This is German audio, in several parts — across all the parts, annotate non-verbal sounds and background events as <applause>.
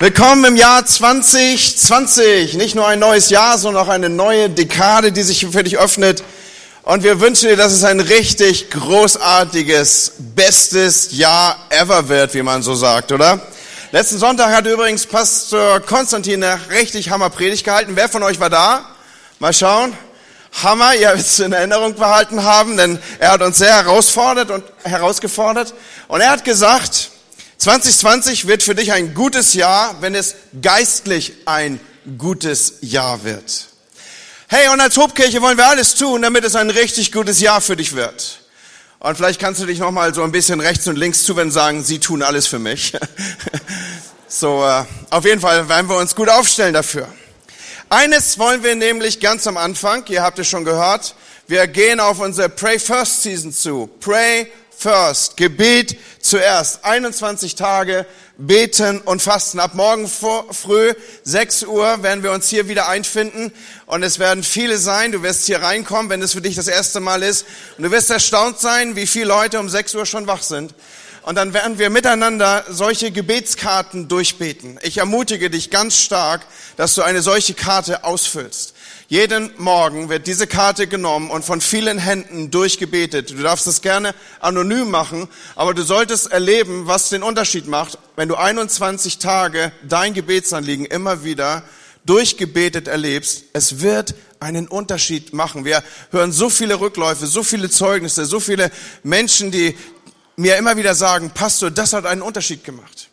Willkommen im Jahr 2020. Nicht nur ein neues Jahr, sondern auch eine neue Dekade, die sich für dich öffnet. Und wir wünschen dir, dass es ein richtig großartiges, bestes Jahr ever wird, wie man so sagt, oder? Letzten Sonntag hat übrigens Pastor Konstantin eine richtig Hammer Predigt gehalten. Wer von euch war da? Mal schauen. Hammer, ihr werdet es in Erinnerung behalten haben, denn er hat uns sehr herausfordert und herausgefordert. Und er hat gesagt, 2020 wird für dich ein gutes Jahr, wenn es geistlich ein gutes Jahr wird. Hey, und als Hobkirche wollen wir alles tun, damit es ein richtig gutes Jahr für dich wird. Und vielleicht kannst du dich noch mal so ein bisschen rechts und links zuwenden und sagen, sie tun alles für mich. <laughs> so, äh, auf jeden Fall werden wir uns gut aufstellen dafür. Eines wollen wir nämlich ganz am Anfang, ihr habt es schon gehört, wir gehen auf unsere Pray First Season zu. Pray first. Gebet zuerst. 21 Tage beten und fasten. Ab morgen früh, 6 Uhr, werden wir uns hier wieder einfinden. Und es werden viele sein. Du wirst hier reinkommen, wenn es für dich das erste Mal ist. Und du wirst erstaunt sein, wie viele Leute um 6 Uhr schon wach sind. Und dann werden wir miteinander solche Gebetskarten durchbeten. Ich ermutige dich ganz stark, dass du eine solche Karte ausfüllst. Jeden Morgen wird diese Karte genommen und von vielen Händen durchgebetet. Du darfst es gerne anonym machen, aber du solltest erleben, was den Unterschied macht, wenn du 21 Tage dein Gebetsanliegen immer wieder durchgebetet erlebst. Es wird einen Unterschied machen. Wir hören so viele Rückläufe, so viele Zeugnisse, so viele Menschen, die mir immer wieder sagen, Pastor, das hat einen Unterschied gemacht.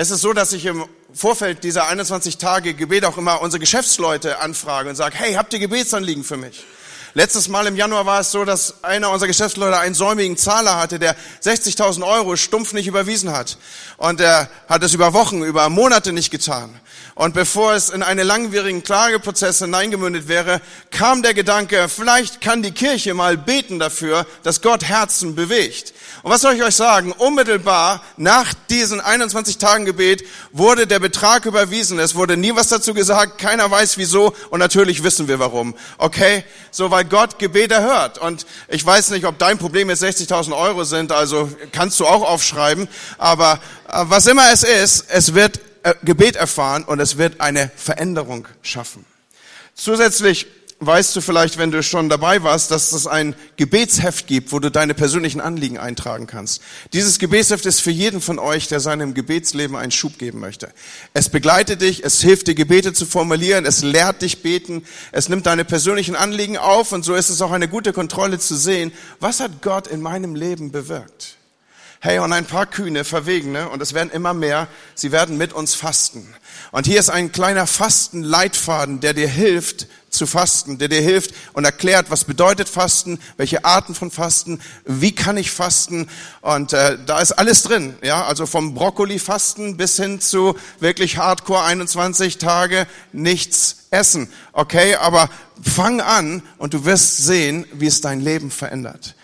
Es ist so, dass ich im Vorfeld dieser 21 Tage Gebet auch immer unsere Geschäftsleute anfrage und sage, hey, habt ihr Gebetsanliegen für mich? Letztes Mal im Januar war es so, dass einer unserer Geschäftsleute einen säumigen Zahler hatte, der 60.000 Euro stumpf nicht überwiesen hat. Und er hat es über Wochen, über Monate nicht getan. Und bevor es in einen langwierigen Klageprozess hineingemündet wäre, kam der Gedanke, vielleicht kann die Kirche mal beten dafür, dass Gott Herzen bewegt. Und was soll ich euch sagen? Unmittelbar nach diesen 21 Tagen Gebet wurde der Betrag überwiesen. Es wurde nie was dazu gesagt. Keiner weiß wieso. Und natürlich wissen wir warum. Okay? So, weil Gott Gebet erhört. Und ich weiß nicht, ob dein Problem jetzt 60.000 Euro sind. Also kannst du auch aufschreiben. Aber äh, was immer es ist, es wird äh, Gebet erfahren und es wird eine Veränderung schaffen. Zusätzlich weißt du vielleicht, wenn du schon dabei warst, dass es ein Gebetsheft gibt, wo du deine persönlichen Anliegen eintragen kannst. Dieses Gebetsheft ist für jeden von euch, der seinem Gebetsleben einen Schub geben möchte. Es begleitet dich, es hilft dir, Gebete zu formulieren, es lehrt dich beten, es nimmt deine persönlichen Anliegen auf und so ist es auch eine gute Kontrolle zu sehen, was hat Gott in meinem Leben bewirkt. Hey, und ein paar Kühne, Verwegene, und es werden immer mehr, sie werden mit uns fasten. Und hier ist ein kleiner Fastenleitfaden, der dir hilft zu fasten, der dir hilft und erklärt, was bedeutet Fasten, welche Arten von Fasten, wie kann ich fasten. Und äh, da ist alles drin, ja, also vom Brokkoli-Fasten bis hin zu wirklich Hardcore 21 Tage nichts essen. Okay, aber fang an und du wirst sehen, wie es dein Leben verändert.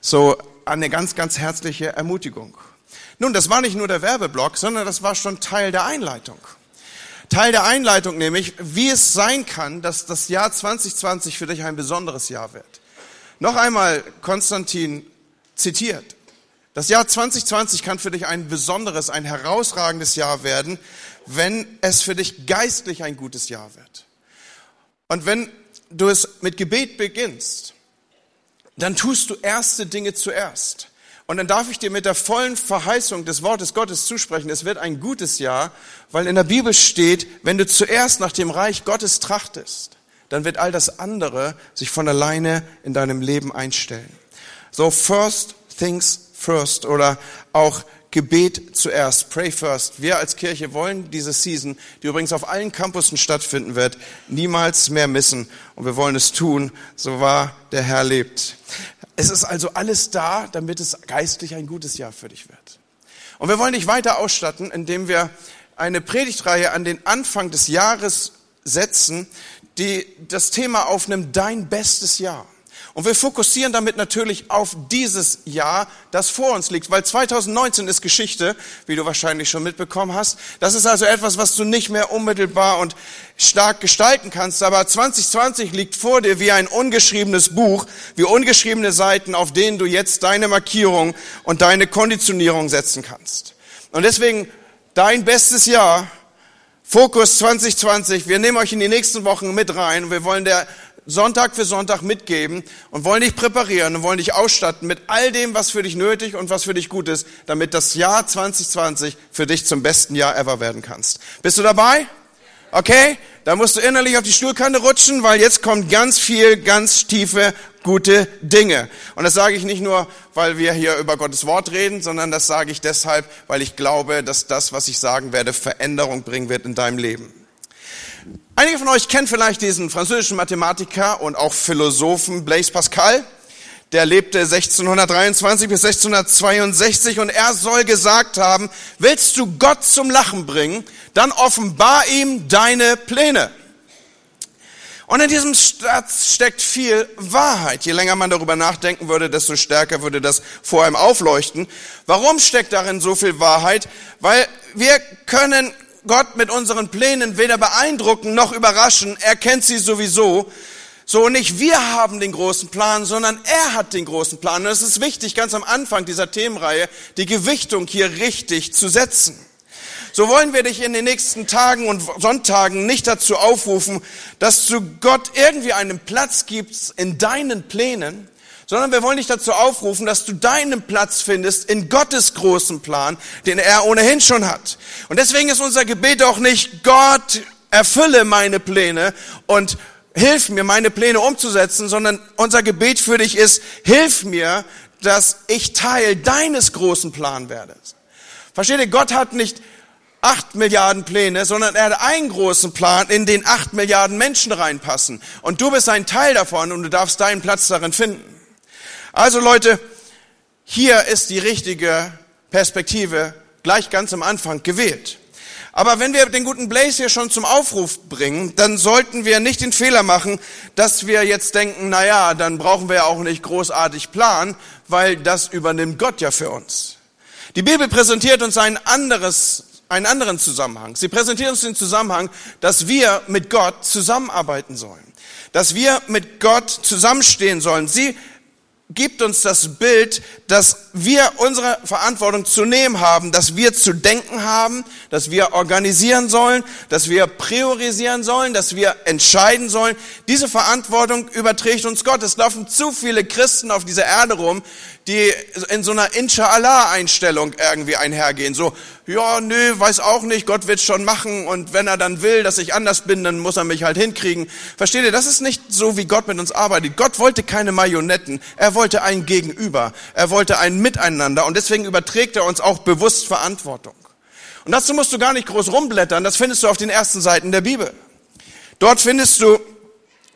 So, eine ganz, ganz herzliche Ermutigung. Nun, das war nicht nur der Werbeblock, sondern das war schon Teil der Einleitung. Teil der Einleitung nämlich, wie es sein kann, dass das Jahr 2020 für dich ein besonderes Jahr wird. Noch einmal Konstantin zitiert. Das Jahr 2020 kann für dich ein besonderes, ein herausragendes Jahr werden, wenn es für dich geistlich ein gutes Jahr wird. Und wenn du es mit Gebet beginnst, dann tust du erste Dinge zuerst. Und dann darf ich dir mit der vollen Verheißung des Wortes Gottes zusprechen, es wird ein gutes Jahr, weil in der Bibel steht, wenn du zuerst nach dem Reich Gottes trachtest, dann wird all das andere sich von alleine in deinem Leben einstellen. So first things first oder auch Gebet zuerst, pray first. Wir als Kirche wollen diese Season, die übrigens auf allen Campussen stattfinden wird, niemals mehr missen. Und wir wollen es tun, so wahr der Herr lebt. Es ist also alles da, damit es geistlich ein gutes Jahr für dich wird. Und wir wollen dich weiter ausstatten, indem wir eine Predigtreihe an den Anfang des Jahres setzen, die das Thema aufnimmt, dein bestes Jahr. Und wir fokussieren damit natürlich auf dieses Jahr, das vor uns liegt, weil 2019 ist Geschichte, wie du wahrscheinlich schon mitbekommen hast. Das ist also etwas, was du nicht mehr unmittelbar und stark gestalten kannst. Aber 2020 liegt vor dir wie ein ungeschriebenes Buch, wie ungeschriebene Seiten, auf denen du jetzt deine Markierung und deine Konditionierung setzen kannst. Und deswegen dein bestes Jahr Fokus 2020. Wir nehmen euch in die nächsten Wochen mit rein. Wir wollen der Sonntag für Sonntag mitgeben und wollen dich präparieren und wollen dich ausstatten mit all dem, was für dich nötig und was für dich gut ist, damit das Jahr 2020 für dich zum besten Jahr ever werden kannst. Bist du dabei? Okay? Da musst du innerlich auf die Stuhlkante rutschen, weil jetzt kommt ganz viel, ganz tiefe, gute Dinge. Und das sage ich nicht nur, weil wir hier über Gottes Wort reden, sondern das sage ich deshalb, weil ich glaube, dass das, was ich sagen werde, Veränderung bringen wird in deinem Leben. Einige von euch kennen vielleicht diesen französischen Mathematiker und auch Philosophen Blaise Pascal. Der lebte 1623 bis 1662 und er soll gesagt haben, willst du Gott zum Lachen bringen, dann offenbar ihm deine Pläne. Und in diesem Satz steckt viel Wahrheit. Je länger man darüber nachdenken würde, desto stärker würde das vor einem aufleuchten. Warum steckt darin so viel Wahrheit? Weil wir können Gott mit unseren Plänen weder beeindrucken noch überraschen. Er kennt sie sowieso. So nicht wir haben den großen Plan, sondern er hat den großen Plan. Und es ist wichtig, ganz am Anfang dieser Themenreihe die Gewichtung hier richtig zu setzen. So wollen wir dich in den nächsten Tagen und Sonntagen nicht dazu aufrufen, dass du Gott irgendwie einen Platz gibst in deinen Plänen, sondern wir wollen dich dazu aufrufen, dass du deinen Platz findest in Gottes großen Plan, den er ohnehin schon hat. Und deswegen ist unser Gebet auch nicht, Gott, erfülle meine Pläne und hilf mir, meine Pläne umzusetzen, sondern unser Gebet für dich ist, hilf mir, dass ich Teil deines großen Plan werde. Versteht ihr, Gott hat nicht acht Milliarden Pläne, sondern er hat einen großen Plan, in den acht Milliarden Menschen reinpassen. Und du bist ein Teil davon und du darfst deinen Platz darin finden. Also Leute, hier ist die richtige Perspektive gleich ganz am Anfang gewählt. Aber wenn wir den guten Blaze hier schon zum Aufruf bringen, dann sollten wir nicht den Fehler machen, dass wir jetzt denken, na ja, dann brauchen wir ja auch nicht großartig planen, weil das übernimmt Gott ja für uns. Die Bibel präsentiert uns ein anderes, einen anderen Zusammenhang. Sie präsentiert uns den Zusammenhang, dass wir mit Gott zusammenarbeiten sollen. Dass wir mit Gott zusammenstehen sollen. Sie gibt uns das Bild, dass wir unsere Verantwortung zu nehmen haben, dass wir zu denken haben, dass wir organisieren sollen, dass wir priorisieren sollen, dass wir entscheiden sollen. Diese Verantwortung überträgt uns Gott. Es laufen zu viele Christen auf dieser Erde rum, die in so einer Inshallah-Einstellung irgendwie einhergehen. So, ja, nö, weiß auch nicht, Gott wird schon machen und wenn er dann will, dass ich anders bin, dann muss er mich halt hinkriegen. Versteht ihr, das ist nicht so, wie Gott mit uns arbeitet. Gott wollte keine Marionetten, er wollte ein Gegenüber, er wollte ein Miteinander und deswegen überträgt er uns auch bewusst Verantwortung. Und dazu musst du gar nicht groß rumblättern, das findest du auf den ersten Seiten der Bibel. Dort findest du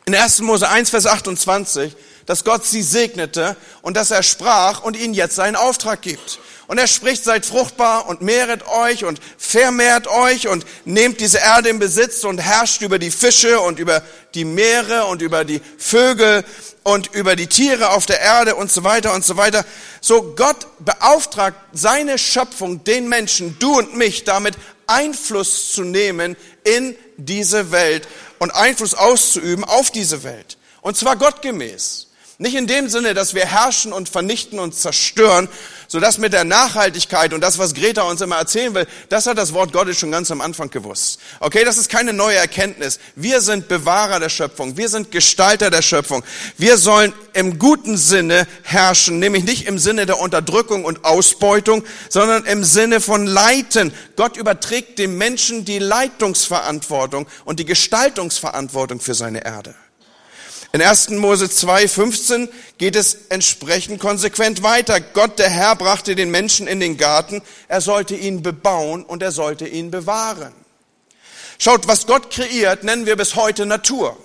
in 1. Mose 1, Vers 28, dass Gott sie segnete und dass er sprach und ihnen jetzt seinen Auftrag gibt. Und er spricht, seid fruchtbar und mehret euch und vermehrt euch und nehmt diese Erde in Besitz und herrscht über die Fische und über die Meere und über die Vögel und über die Tiere auf der Erde und so weiter und so weiter. So Gott beauftragt seine Schöpfung, den Menschen, du und mich, damit Einfluss zu nehmen in diese Welt und Einfluss auszuüben auf diese Welt. Und zwar gottgemäß. Nicht in dem Sinne, dass wir herrschen und vernichten und zerstören, so dass mit der Nachhaltigkeit und das, was Greta uns immer erzählen will, das hat das Wort Gottes schon ganz am Anfang gewusst. Okay, das ist keine neue Erkenntnis. Wir sind Bewahrer der Schöpfung. Wir sind Gestalter der Schöpfung. Wir sollen im guten Sinne herrschen, nämlich nicht im Sinne der Unterdrückung und Ausbeutung, sondern im Sinne von Leiten. Gott überträgt dem Menschen die Leitungsverantwortung und die Gestaltungsverantwortung für seine Erde. In 1. Mose 2, 15 geht es entsprechend konsequent weiter. Gott, der Herr, brachte den Menschen in den Garten. Er sollte ihn bebauen und er sollte ihn bewahren. Schaut, was Gott kreiert, nennen wir bis heute Natur.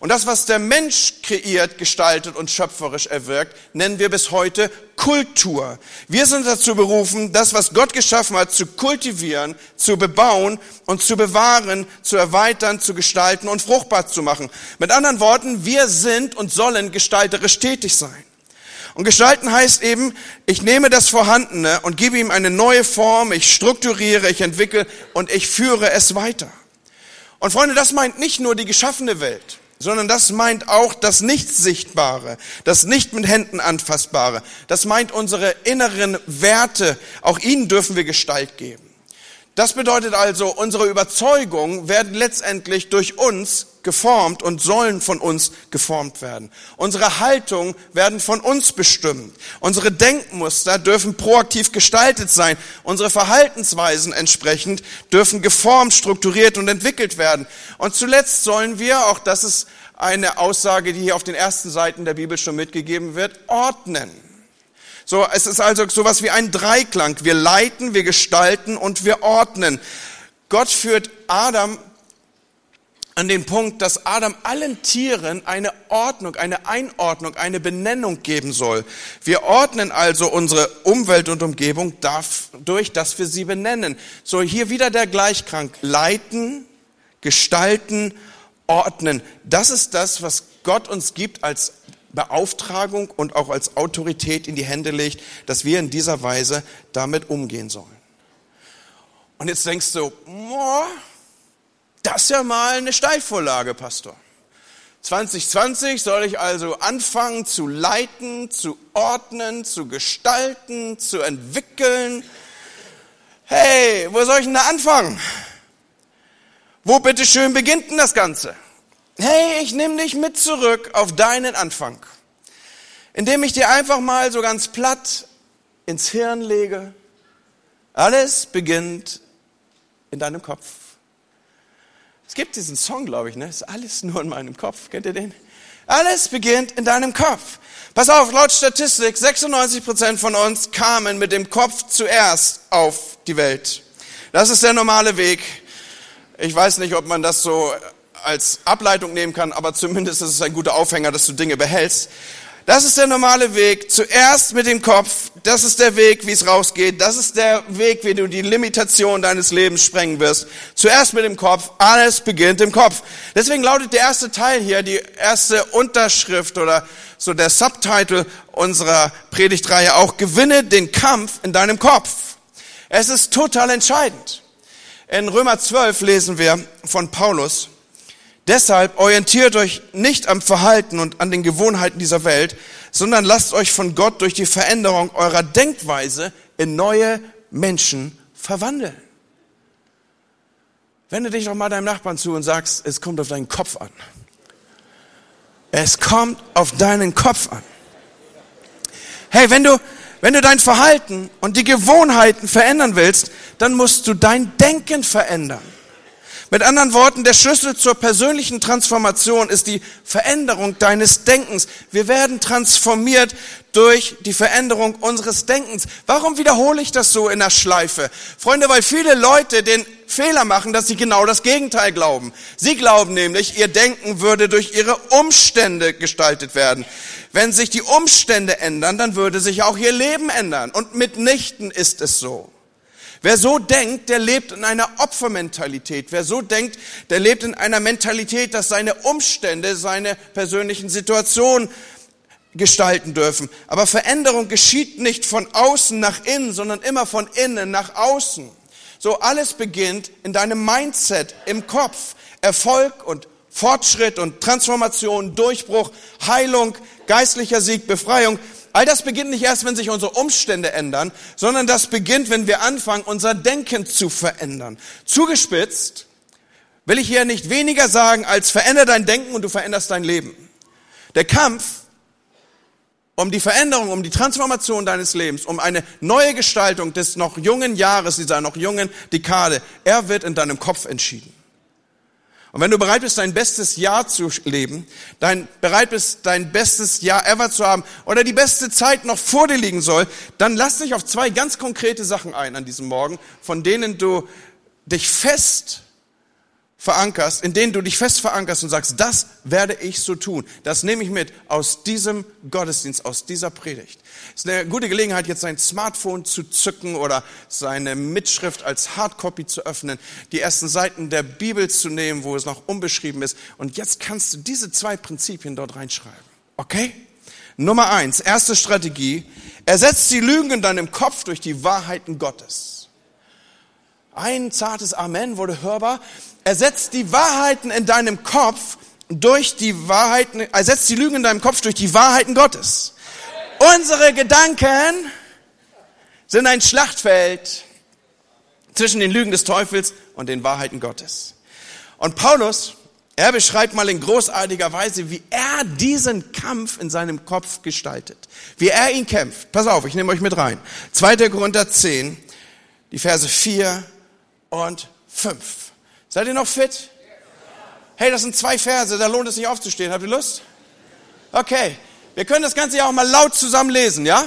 Und das, was der Mensch kreiert, gestaltet und schöpferisch erwirkt, nennen wir bis heute Kultur. Wir sind dazu berufen, das, was Gott geschaffen hat, zu kultivieren, zu bebauen und zu bewahren, zu erweitern, zu gestalten und fruchtbar zu machen. Mit anderen Worten, wir sind und sollen gestalterisch tätig sein. Und gestalten heißt eben, ich nehme das Vorhandene und gebe ihm eine neue Form, ich strukturiere, ich entwickle und ich führe es weiter. Und Freunde, das meint nicht nur die geschaffene Welt sondern das meint auch das Nicht-Sichtbare, das nicht mit Händen anfassbare. Das meint unsere inneren Werte. Auch ihnen dürfen wir Gestalt geben. Das bedeutet also, unsere Überzeugungen werden letztendlich durch uns geformt und sollen von uns geformt werden. Unsere Haltungen werden von uns bestimmt. Unsere Denkmuster dürfen proaktiv gestaltet sein. Unsere Verhaltensweisen entsprechend dürfen geformt, strukturiert und entwickelt werden. Und zuletzt sollen wir, auch das ist eine Aussage, die hier auf den ersten Seiten der Bibel schon mitgegeben wird, ordnen. So, es ist also sowas wie ein Dreiklang. Wir leiten, wir gestalten und wir ordnen. Gott führt Adam an den Punkt, dass Adam allen Tieren eine Ordnung, eine Einordnung, eine Benennung geben soll. Wir ordnen also unsere Umwelt und Umgebung dadurch, dass wir sie benennen. So, hier wieder der Gleichkrank. Leiten, gestalten, ordnen. Das ist das, was Gott uns gibt als Beauftragung und auch als Autorität in die Hände legt, dass wir in dieser Weise damit umgehen sollen. Und jetzt denkst du, boah, das ist ja mal eine Steilvorlage, Pastor. 2020 soll ich also anfangen zu leiten, zu ordnen, zu gestalten, zu entwickeln. Hey, wo soll ich denn da anfangen? Wo bitteschön beginnt denn das Ganze? Hey, ich nehme dich mit zurück auf deinen Anfang, indem ich dir einfach mal so ganz platt ins Hirn lege, alles beginnt in deinem Kopf. Es gibt diesen Song, glaube ich, ne? Ist alles nur in meinem Kopf. Kennt ihr den? Alles beginnt in deinem Kopf. Pass auf, laut Statistik, 96 Prozent von uns kamen mit dem Kopf zuerst auf die Welt. Das ist der normale Weg. Ich weiß nicht, ob man das so als Ableitung nehmen kann, aber zumindest ist es ein guter Aufhänger, dass du Dinge behältst. Das ist der normale Weg. Zuerst mit dem Kopf. Das ist der Weg, wie es rausgeht. Das ist der Weg, wie du die Limitation deines Lebens sprengen wirst. Zuerst mit dem Kopf. Alles beginnt im Kopf. Deswegen lautet der erste Teil hier, die erste Unterschrift oder so der Subtitle unserer Predigtreihe auch, gewinne den Kampf in deinem Kopf. Es ist total entscheidend. In Römer 12 lesen wir von Paulus, Deshalb orientiert euch nicht am Verhalten und an den Gewohnheiten dieser Welt, sondern lasst euch von Gott durch die Veränderung eurer Denkweise in neue Menschen verwandeln. Wende dich doch mal deinem Nachbarn zu und sagst, es kommt auf deinen Kopf an. Es kommt auf deinen Kopf an. Hey, wenn du, wenn du dein Verhalten und die Gewohnheiten verändern willst, dann musst du dein Denken verändern. Mit anderen Worten, der Schlüssel zur persönlichen Transformation ist die Veränderung deines Denkens. Wir werden transformiert durch die Veränderung unseres Denkens. Warum wiederhole ich das so in der Schleife? Freunde, weil viele Leute den Fehler machen, dass sie genau das Gegenteil glauben. Sie glauben nämlich, ihr Denken würde durch ihre Umstände gestaltet werden. Wenn sich die Umstände ändern, dann würde sich auch ihr Leben ändern. Und mitnichten ist es so. Wer so denkt, der lebt in einer Opfermentalität. Wer so denkt, der lebt in einer Mentalität, dass seine Umstände, seine persönlichen Situationen gestalten dürfen. Aber Veränderung geschieht nicht von außen nach innen, sondern immer von innen nach außen. So alles beginnt in deinem Mindset, im Kopf. Erfolg und Fortschritt und Transformation, Durchbruch, Heilung, geistlicher Sieg, Befreiung All das beginnt nicht erst, wenn sich unsere Umstände ändern, sondern das beginnt, wenn wir anfangen, unser Denken zu verändern. Zugespitzt will ich hier nicht weniger sagen, als veränder dein Denken und du veränderst dein Leben. Der Kampf um die Veränderung, um die Transformation deines Lebens, um eine neue Gestaltung des noch jungen Jahres, dieser noch jungen Dekade, er wird in deinem Kopf entschieden. Und wenn du bereit bist, dein bestes Jahr zu leben, dein, bereit bist, dein bestes Jahr ever zu haben oder die beste Zeit noch vor dir liegen soll, dann lass dich auf zwei ganz konkrete Sachen ein an diesem Morgen, von denen du dich fest verankerst, in denen du dich fest verankerst und sagst, das werde ich so tun. Das nehme ich mit aus diesem Gottesdienst, aus dieser Predigt. Es ist eine gute Gelegenheit, jetzt sein Smartphone zu zücken oder seine Mitschrift als Hardcopy zu öffnen, die ersten Seiten der Bibel zu nehmen, wo es noch unbeschrieben ist. Und jetzt kannst du diese zwei Prinzipien dort reinschreiben. Okay? Nummer eins, erste Strategie. Ersetzt die Lügen in deinem Kopf durch die Wahrheiten Gottes. Ein zartes Amen wurde hörbar. Ersetzt die Wahrheiten in deinem Kopf durch die Wahrheiten, ersetzt die Lügen in deinem Kopf durch die Wahrheiten Gottes. Unsere Gedanken sind ein Schlachtfeld. zwischen den Lügen des Teufels und den Wahrheiten Gottes. Und Paulus, er beschreibt mal in großartiger Weise, wie er diesen Kampf in seinem Kopf gestaltet. Wie er ihn kämpft. Pass auf, ich nehme euch mit rein. 2. Korinther 10, die Verse 4 und 5. Seid ihr noch fit? Hey, das sind zwei Verse, da lohnt es sich aufzustehen. Habt ihr Lust? Okay, wir können das Ganze ja auch mal laut zusammen lesen, ja?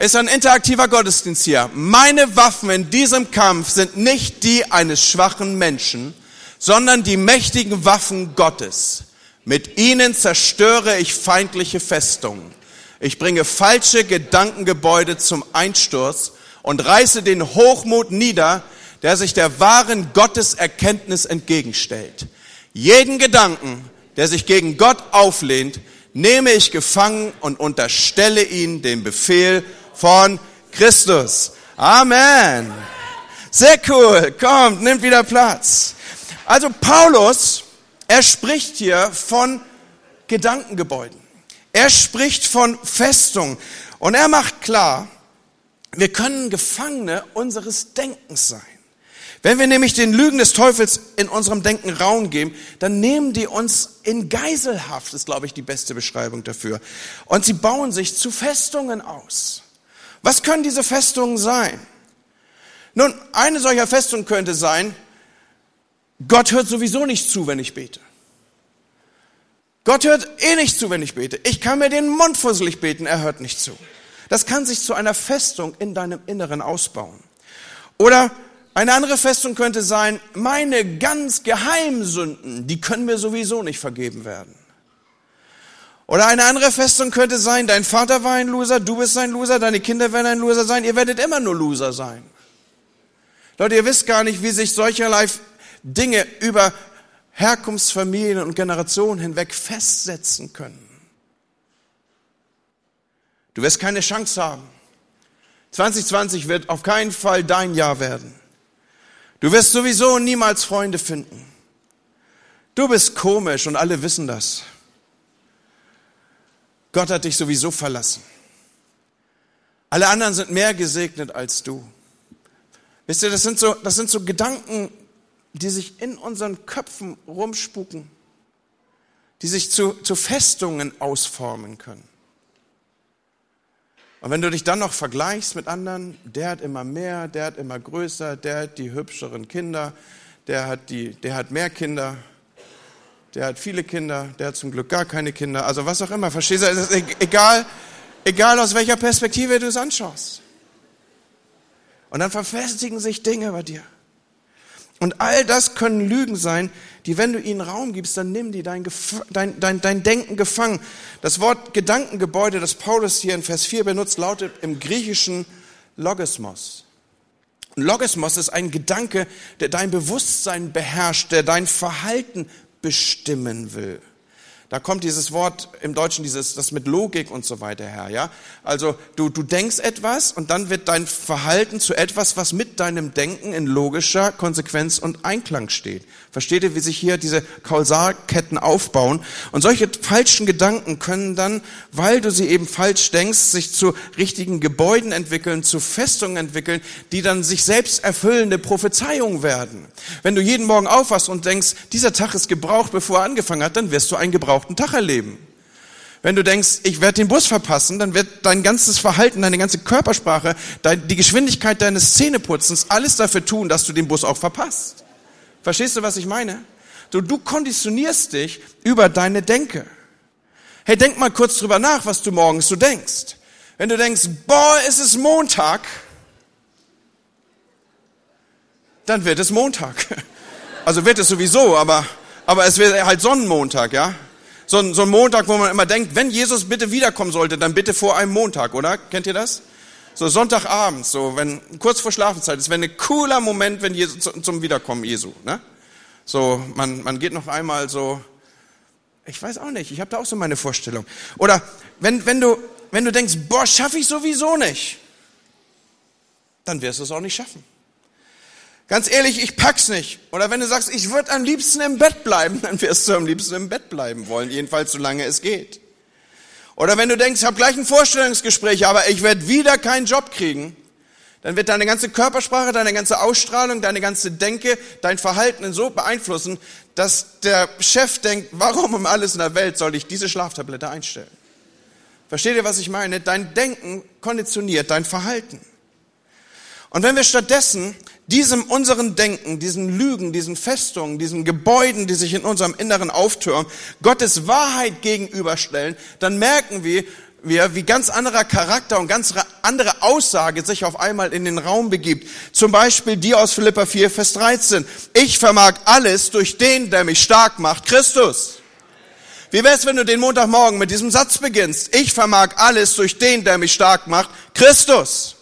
Ist ein interaktiver Gottesdienst hier. Meine Waffen in diesem Kampf sind nicht die eines schwachen Menschen, sondern die mächtigen Waffen Gottes. Mit ihnen zerstöre ich feindliche Festungen. Ich bringe falsche Gedankengebäude zum Einsturz und reiße den Hochmut nieder, der sich der wahren Gotteserkenntnis entgegenstellt. Jeden Gedanken, der sich gegen Gott auflehnt, nehme ich gefangen und unterstelle ihn dem Befehl von Christus. Amen. Sehr cool. Kommt, nimmt wieder Platz. Also Paulus, er spricht hier von Gedankengebäuden. Er spricht von Festung. Und er macht klar, wir können Gefangene unseres Denkens sein. Wenn wir nämlich den Lügen des Teufels in unserem Denken Raum geben, dann nehmen die uns in Geiselhaft, ist, glaube ich, die beste Beschreibung dafür. Und sie bauen sich zu Festungen aus. Was können diese Festungen sein? Nun, eine solcher Festung könnte sein, Gott hört sowieso nicht zu, wenn ich bete. Gott hört eh nicht zu, wenn ich bete. Ich kann mir den Mund fusselig beten, er hört nicht zu. Das kann sich zu einer Festung in deinem Inneren ausbauen. Oder eine andere Festung könnte sein, meine ganz geheimen Sünden, die können mir sowieso nicht vergeben werden. Oder eine andere Festung könnte sein, dein Vater war ein Loser, du bist ein Loser, deine Kinder werden ein Loser sein, ihr werdet immer nur Loser sein. Leute, ihr wisst gar nicht, wie sich solcherlei Dinge über Herkunftsfamilien und Generationen hinweg festsetzen können. Du wirst keine Chance haben. 2020 wird auf keinen Fall dein Jahr werden. Du wirst sowieso niemals Freunde finden. Du bist komisch und alle wissen das. Gott hat dich sowieso verlassen. Alle anderen sind mehr gesegnet als du. Wisst ihr, das sind so, das sind so Gedanken, die sich in unseren Köpfen rumspuken, die sich zu, zu Festungen ausformen können. Und wenn du dich dann noch vergleichst mit anderen, der hat immer mehr, der hat immer größer, der hat die hübscheren Kinder, der hat, die, der hat mehr Kinder, der hat viele Kinder, der hat zum Glück gar keine Kinder, also was auch immer, verstehst du? Es ist e-, egal, egal aus welcher Perspektive du es anschaust. Und dann verfestigen sich Dinge bei dir. Und all das können Lügen sein, die, wenn du ihnen Raum gibst, dann nimm die dein, dein, dein, dein Denken gefangen. Das Wort Gedankengebäude, das Paulus hier in Vers 4 benutzt, lautet im Griechischen Logismos. Logismos ist ein Gedanke, der dein Bewusstsein beherrscht, der dein Verhalten bestimmen will. Da kommt dieses Wort im Deutschen, dieses, das mit Logik und so weiter her, ja. Also, du, du denkst etwas und dann wird dein Verhalten zu etwas, was mit deinem Denken in logischer Konsequenz und Einklang steht. Versteht ihr, wie sich hier diese Kausalketten aufbauen? Und solche falschen Gedanken können dann, weil du sie eben falsch denkst, sich zu richtigen Gebäuden entwickeln, zu Festungen entwickeln, die dann sich selbst erfüllende Prophezeiungen werden. Wenn du jeden Morgen aufwachst und denkst, dieser Tag ist gebraucht, bevor er angefangen hat, dann wirst du einen gebrauchten Tag erleben. Wenn du denkst, ich werde den Bus verpassen, dann wird dein ganzes Verhalten, deine ganze Körpersprache, die Geschwindigkeit deines Zähneputzens alles dafür tun, dass du den Bus auch verpasst. Verstehst du, was ich meine? Du, du konditionierst dich über deine Denke. Hey, denk mal kurz drüber nach, was du morgens so denkst. Wenn du denkst, boah, es ist Montag, dann wird es Montag. <laughs> Also wird es sowieso, aber, aber es wird halt Sonnenmontag, ja? So ein, so ein Montag, wo man immer denkt, wenn Jesus bitte wiederkommen sollte, dann bitte vor einem Montag, oder? Kennt ihr das? So Sonntagabend, so wenn kurz vor Schlafenszeit, es wäre ein cooler Moment, wenn Jesus zum Wiederkommen Jesu, ne? So man man geht noch einmal so ich weiß auch nicht, ich habe da auch so meine Vorstellung. Oder wenn wenn du wenn du denkst, boah, schaffe ich sowieso nicht, dann wirst du es auch nicht schaffen. Ganz ehrlich, ich pack's nicht. Oder wenn du sagst, ich würde am liebsten im Bett bleiben, <laughs> dann wirst du am liebsten im Bett bleiben wollen, jedenfalls solange es geht. Oder wenn du denkst, ich habe gleich ein Vorstellungsgespräch, aber ich werde wieder keinen Job kriegen, dann wird deine ganze Körpersprache, deine ganze Ausstrahlung, deine ganze Denke, dein Verhalten so beeinflussen, dass der Chef denkt, warum um alles in der Welt soll ich diese Schlaftablette einstellen? Versteht ihr, was ich meine? Dein Denken konditioniert dein Verhalten. Und wenn wir stattdessen diesem unseren Denken, diesen Lügen, diesen Festungen, diesen Gebäuden, die sich in unserem Inneren auftürmen, Gottes Wahrheit gegenüberstellen, dann merken wir, wir, wie ganz anderer Charakter und ganz andere Aussage sich auf einmal in den Raum begibt. Zum Beispiel die aus Philippa 4, Vers 13. Ich vermag alles durch den, der mich stark macht, Christus. Wie wär's, wenn du den Montagmorgen mit diesem Satz beginnst? Ich vermag alles durch den, der mich stark macht, Christus.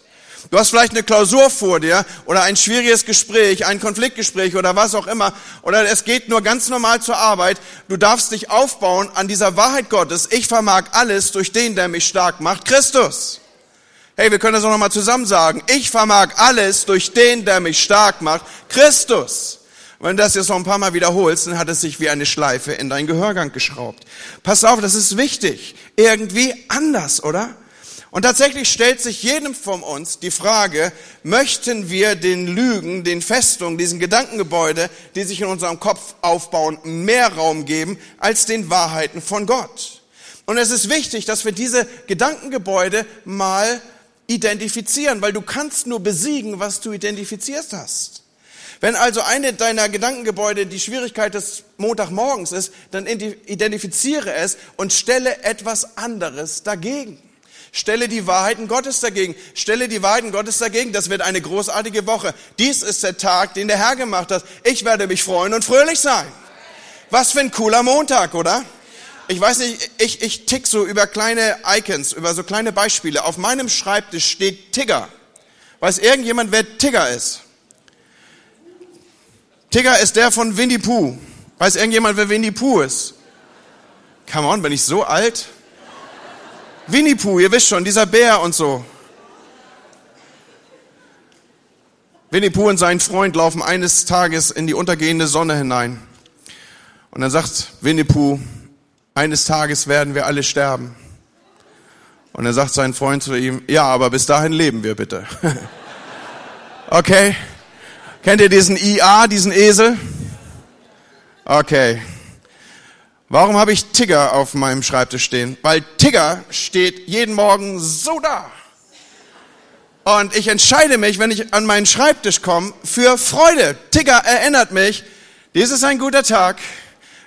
Du hast vielleicht eine Klausur vor dir oder ein schwieriges Gespräch, ein Konfliktgespräch oder was auch immer. Oder es geht nur ganz normal zur Arbeit. Du darfst dich aufbauen an dieser Wahrheit Gottes. Ich vermag alles durch den, der mich stark macht, Christus. Hey, wir können das auch nochmal zusammen sagen. Ich vermag alles durch den, der mich stark macht, Christus. Wenn du das jetzt noch ein paar Mal wiederholst, dann hat es sich wie eine Schleife in deinen Gehörgang geschraubt. Pass auf, das ist wichtig. Irgendwie anders, oder? Und tatsächlich stellt sich jedem von uns die Frage, möchten wir den Lügen, den Festungen, diesen Gedankengebäude, die sich in unserem Kopf aufbauen, mehr Raum geben als den Wahrheiten von Gott? Und es ist wichtig, dass wir diese Gedankengebäude mal identifizieren, weil du kannst nur besiegen, was du identifiziert hast. Wenn also eine deiner Gedankengebäude die Schwierigkeit des Montagmorgens ist, dann identifiziere es und stelle etwas anderes dagegen. Stelle die Wahrheiten Gottes dagegen. Stelle die Wahrheiten Gottes dagegen. Das wird eine großartige Woche. Dies ist der Tag, den der Herr gemacht hat. Ich werde mich freuen und fröhlich sein. Was für ein cooler Montag, oder? Ich weiß nicht, ich, ich tick so über kleine Icons, über so kleine Beispiele. Auf meinem Schreibtisch steht Tigger. Weiß irgendjemand, wer Tigger ist? Tigger ist der von Winnie Pooh. Weiß irgendjemand, wer Winnie Pooh ist? Come on, bin ich so alt? Winnie Pooh, ihr wisst schon, dieser Bär und so. Winnie Pooh und sein Freund laufen eines Tages in die untergehende Sonne hinein. Und dann sagt Winnie Pooh, eines Tages werden wir alle sterben. Und dann sagt sein Freund zu ihm, ja, aber bis dahin leben wir bitte. <laughs> okay. Kennt ihr diesen IA, diesen Esel? Okay. Warum habe ich Tigger auf meinem Schreibtisch stehen? Weil Tigger steht jeden Morgen so da. Und ich entscheide mich, wenn ich an meinen Schreibtisch komme, für Freude. Tigger erinnert mich, dies ist ein guter Tag.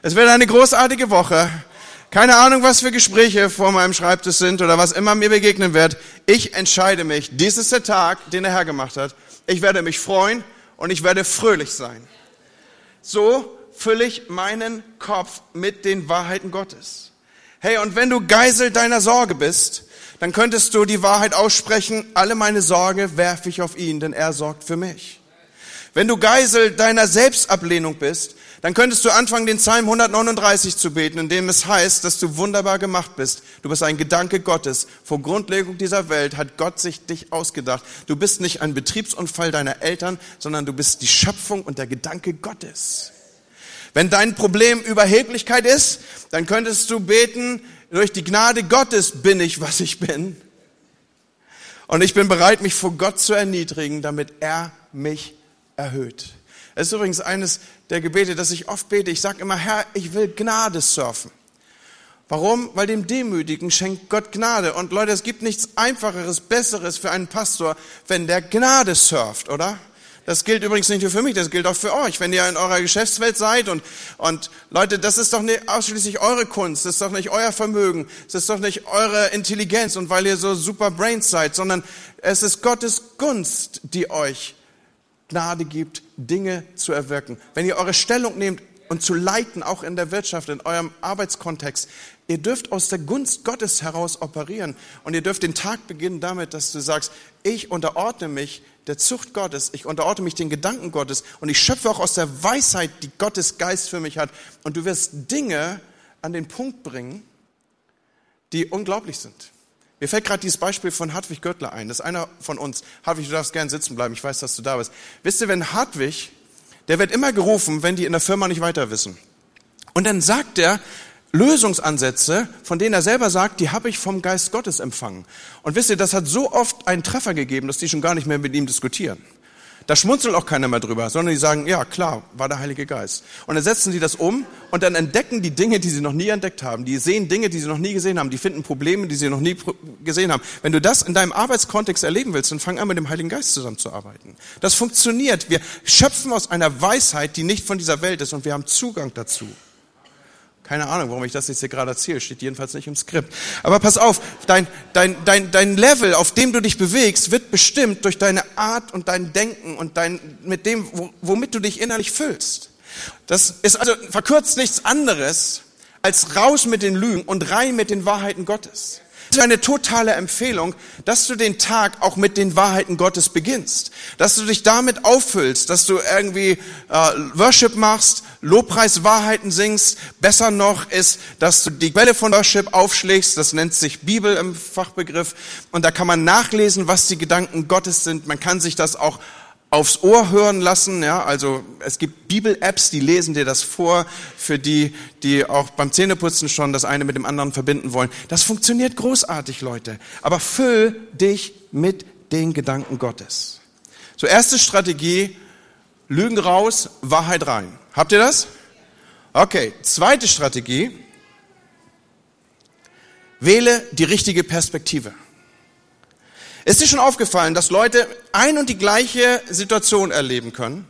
Es wird eine großartige Woche. Keine Ahnung, was für Gespräche vor meinem Schreibtisch sind oder was immer mir begegnen wird. Ich entscheide mich. Dies ist der Tag, den der Herr gemacht hat. Ich werde mich freuen und ich werde fröhlich sein. So fülle ich meinen Kopf mit den Wahrheiten Gottes. Hey, und wenn du Geisel deiner Sorge bist, dann könntest du die Wahrheit aussprechen, alle meine Sorge werfe ich auf ihn, denn er sorgt für mich. Wenn du Geisel deiner Selbstablehnung bist, dann könntest du anfangen, den Psalm 139 zu beten, in dem es heißt, dass du wunderbar gemacht bist. Du bist ein Gedanke Gottes. Vor Grundlegung dieser Welt hat Gott sich dich ausgedacht. Du bist nicht ein Betriebsunfall deiner Eltern, sondern du bist die Schöpfung und der Gedanke Gottes. Wenn dein Problem Überheblichkeit ist, dann könntest du beten, durch die Gnade Gottes bin ich, was ich bin. Und ich bin bereit, mich vor Gott zu erniedrigen, damit er mich erhöht. Es ist übrigens eines der Gebete, das ich oft bete. Ich sage immer, Herr, ich will Gnade surfen. Warum? Weil dem Demütigen schenkt Gott Gnade. Und Leute, es gibt nichts Einfacheres, Besseres für einen Pastor, wenn der Gnade surft, oder? Das gilt übrigens nicht nur für mich, das gilt auch für euch. Wenn ihr in eurer Geschäftswelt seid und, und Leute, das ist doch nicht ausschließlich eure Kunst, das ist doch nicht euer Vermögen, das ist doch nicht eure Intelligenz und weil ihr so super Brains seid, sondern es ist Gottes Gunst, die euch Gnade gibt, Dinge zu erwirken. Wenn ihr eure Stellung nehmt und zu leiten, auch in der Wirtschaft, in eurem Arbeitskontext, ihr dürft aus der Gunst Gottes heraus operieren und ihr dürft den Tag beginnen damit, dass du sagst, ich unterordne mich der Zucht Gottes, ich unterordne mich den Gedanken Gottes und ich schöpfe auch aus der Weisheit, die Gottes Geist für mich hat. Und du wirst Dinge an den Punkt bringen, die unglaublich sind. Mir fällt gerade dieses Beispiel von Hartwig Göttler ein. Das ist einer von uns. Hartwig, du darfst gern sitzen bleiben. Ich weiß, dass du da bist. Wisst ihr, wenn Hartwig, der wird immer gerufen, wenn die in der Firma nicht weiter wissen. Und dann sagt er, Lösungsansätze, von denen er selber sagt, die habe ich vom Geist Gottes empfangen. Und wisst ihr, das hat so oft einen Treffer gegeben, dass die schon gar nicht mehr mit ihm diskutieren. Da schmunzelt auch keiner mehr drüber, sondern die sagen, ja klar, war der Heilige Geist. Und dann setzen sie das um und dann entdecken die Dinge, die sie noch nie entdeckt haben. Die sehen Dinge, die sie noch nie gesehen haben. Die finden Probleme, die sie noch nie gesehen haben. Wenn du das in deinem Arbeitskontext erleben willst, dann fang an mit dem Heiligen Geist zusammenzuarbeiten. Das funktioniert. Wir schöpfen aus einer Weisheit, die nicht von dieser Welt ist und wir haben Zugang dazu. Keine Ahnung, warum ich das jetzt hier gerade erzähle, steht jedenfalls nicht im Skript. Aber pass auf, dein, dein, dein, dein Level, auf dem du dich bewegst, wird bestimmt durch deine Art und dein Denken und dein, mit dem, womit du dich innerlich füllst. Das ist also verkürzt nichts anderes als raus mit den Lügen und rein mit den Wahrheiten Gottes ist eine totale Empfehlung, dass du den Tag auch mit den Wahrheiten Gottes beginnst. Dass du dich damit auffüllst, dass du irgendwie äh, Worship machst, Lobpreis Wahrheiten singst. Besser noch ist, dass du die Quelle von Worship aufschlägst. Das nennt sich Bibel im Fachbegriff. Und da kann man nachlesen, was die Gedanken Gottes sind. Man kann sich das auch aufs Ohr hören lassen. Ja, also es gibt Bibel-Apps, die lesen dir das vor, für die, die auch beim Zähneputzen schon das eine mit dem anderen verbinden wollen. Das funktioniert großartig, Leute. Aber füll dich mit den Gedanken Gottes. So, erste Strategie, Lügen raus, Wahrheit rein. Habt ihr das? Okay, zweite Strategie, wähle die richtige Perspektive. Ist dir schon aufgefallen, dass Leute ein und die gleiche Situation erleben können